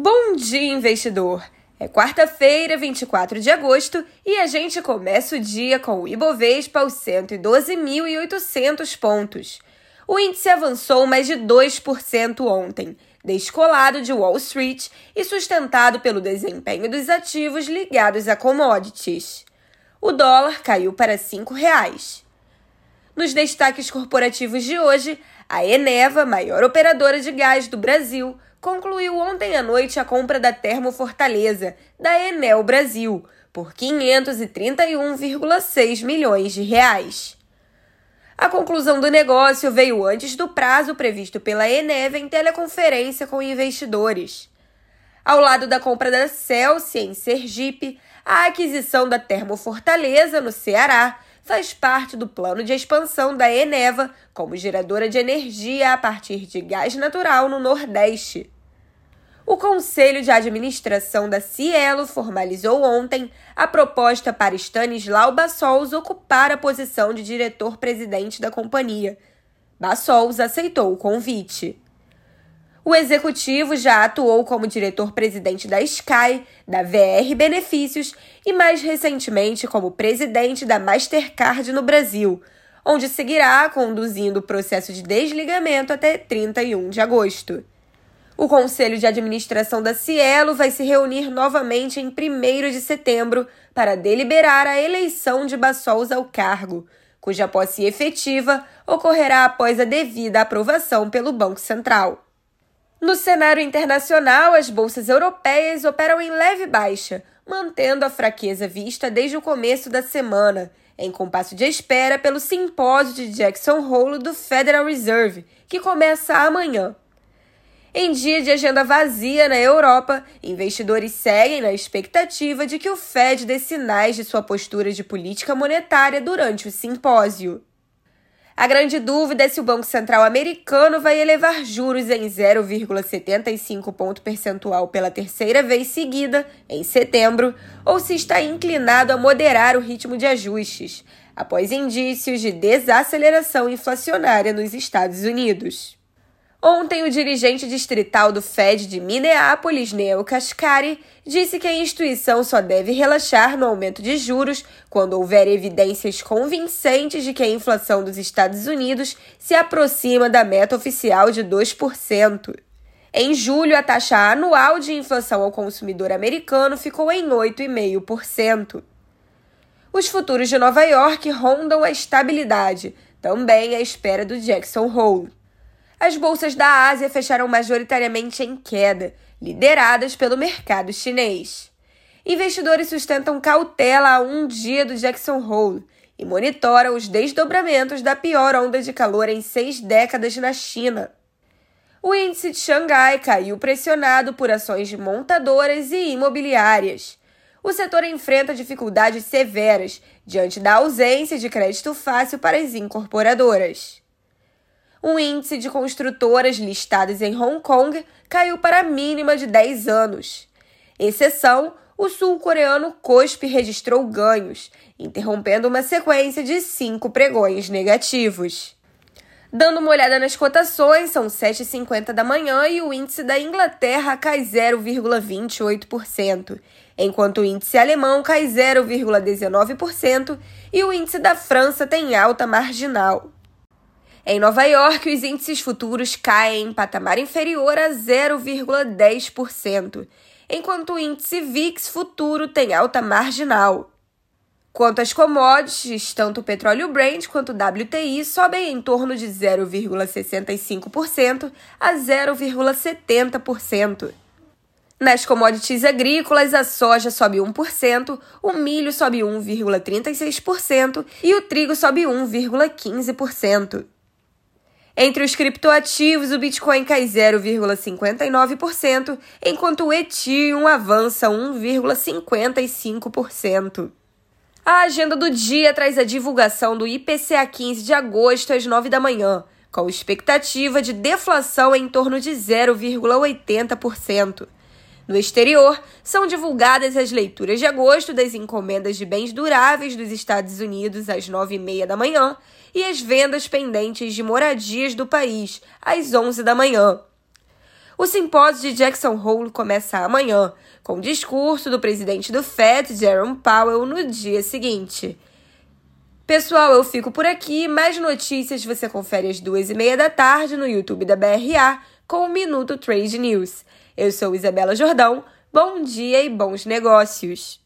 Bom dia, investidor! É quarta-feira, 24 de agosto, e a gente começa o dia com o Ibovespa aos 112.800 pontos. O índice avançou mais de 2% ontem, descolado de Wall Street e sustentado pelo desempenho dos ativos ligados a commodities. O dólar caiu para R$ 5,00. Nos destaques corporativos de hoje, a Eneva, maior operadora de gás do Brasil, concluiu ontem à noite a compra da Termo Fortaleza, da Enel Brasil, por 531,6 milhões de reais. A conclusão do negócio veio antes do prazo previsto pela Eneva em teleconferência com investidores. Ao lado da compra da Celsius em Sergipe, a aquisição da Termo Fortaleza, no Ceará, faz parte do plano de expansão da Eneva como geradora de energia a partir de gás natural no Nordeste. O Conselho de Administração da Cielo formalizou ontem a proposta para Stanislau Bassols ocupar a posição de diretor-presidente da companhia. Bassols aceitou o convite. O executivo já atuou como diretor-presidente da Sky, da VR Benefícios e, mais recentemente, como presidente da Mastercard no Brasil, onde seguirá conduzindo o processo de desligamento até 31 de agosto. O Conselho de Administração da Cielo vai se reunir novamente em 1 de setembro para deliberar a eleição de Bassols ao cargo, cuja posse efetiva ocorrerá após a devida aprovação pelo Banco Central. No cenário internacional, as bolsas europeias operam em leve baixa, mantendo a fraqueza vista desde o começo da semana, em compasso de espera pelo simpósio de Jackson Hole do Federal Reserve, que começa amanhã. Em dia de agenda vazia na Europa, investidores seguem na expectativa de que o Fed dê sinais de sua postura de política monetária durante o simpósio. A grande dúvida é se o Banco Central americano vai elevar juros em 0,75 ponto percentual pela terceira vez seguida, em setembro, ou se está inclinado a moderar o ritmo de ajustes, após indícios de desaceleração inflacionária nos Estados Unidos. Ontem, o dirigente distrital do Fed de Minneapolis, Neil Kashkari, disse que a instituição só deve relaxar no aumento de juros quando houver evidências convincentes de que a inflação dos Estados Unidos se aproxima da meta oficial de 2%. Em julho, a taxa anual de inflação ao consumidor americano ficou em 8,5%. Os futuros de Nova York rondam a estabilidade, também à espera do Jackson Hole. As bolsas da Ásia fecharam majoritariamente em queda, lideradas pelo mercado chinês. Investidores sustentam cautela a um dia do Jackson Hole e monitoram os desdobramentos da pior onda de calor em seis décadas na China. O índice de Xangai caiu pressionado por ações de montadoras e imobiliárias. O setor enfrenta dificuldades severas diante da ausência de crédito fácil para as incorporadoras. O índice de construtoras listadas em Hong Kong caiu para a mínima de 10 anos. Exceção, o sul-coreano KOSP registrou ganhos, interrompendo uma sequência de cinco pregões negativos. Dando uma olhada nas cotações, são 7h50 da manhã e o índice da Inglaterra cai 0,28%, enquanto o índice alemão cai 0,19% e o índice da França tem alta marginal. Em Nova York, os índices futuros caem em patamar inferior a 0,10%, enquanto o índice VIX futuro tem alta marginal. Quanto às commodities, tanto o petróleo Brent quanto o WTI sobem em torno de 0,65% a 0,70%. Nas commodities agrícolas, a soja sobe 1%, o milho sobe 1,36% e o trigo sobe 1,15%. Entre os criptoativos, o Bitcoin cai 0,59%, enquanto o Ethereum avança 1,55%. A agenda do dia traz a divulgação do IPCA 15 de agosto às 9 da manhã, com expectativa de deflação em torno de 0,80%. No exterior, são divulgadas as leituras de agosto das encomendas de bens duráveis dos Estados Unidos às 9h30 da manhã e as vendas pendentes de moradias do país às 11 da manhã. O simpósio de Jackson Hole começa amanhã, com o discurso do presidente do FED, Jerome Powell, no dia seguinte. Pessoal, eu fico por aqui. Mais notícias você confere às duas e meia da tarde no YouTube da BRA com o Minuto Trade News. Eu sou Isabela Jordão. Bom dia e bons negócios!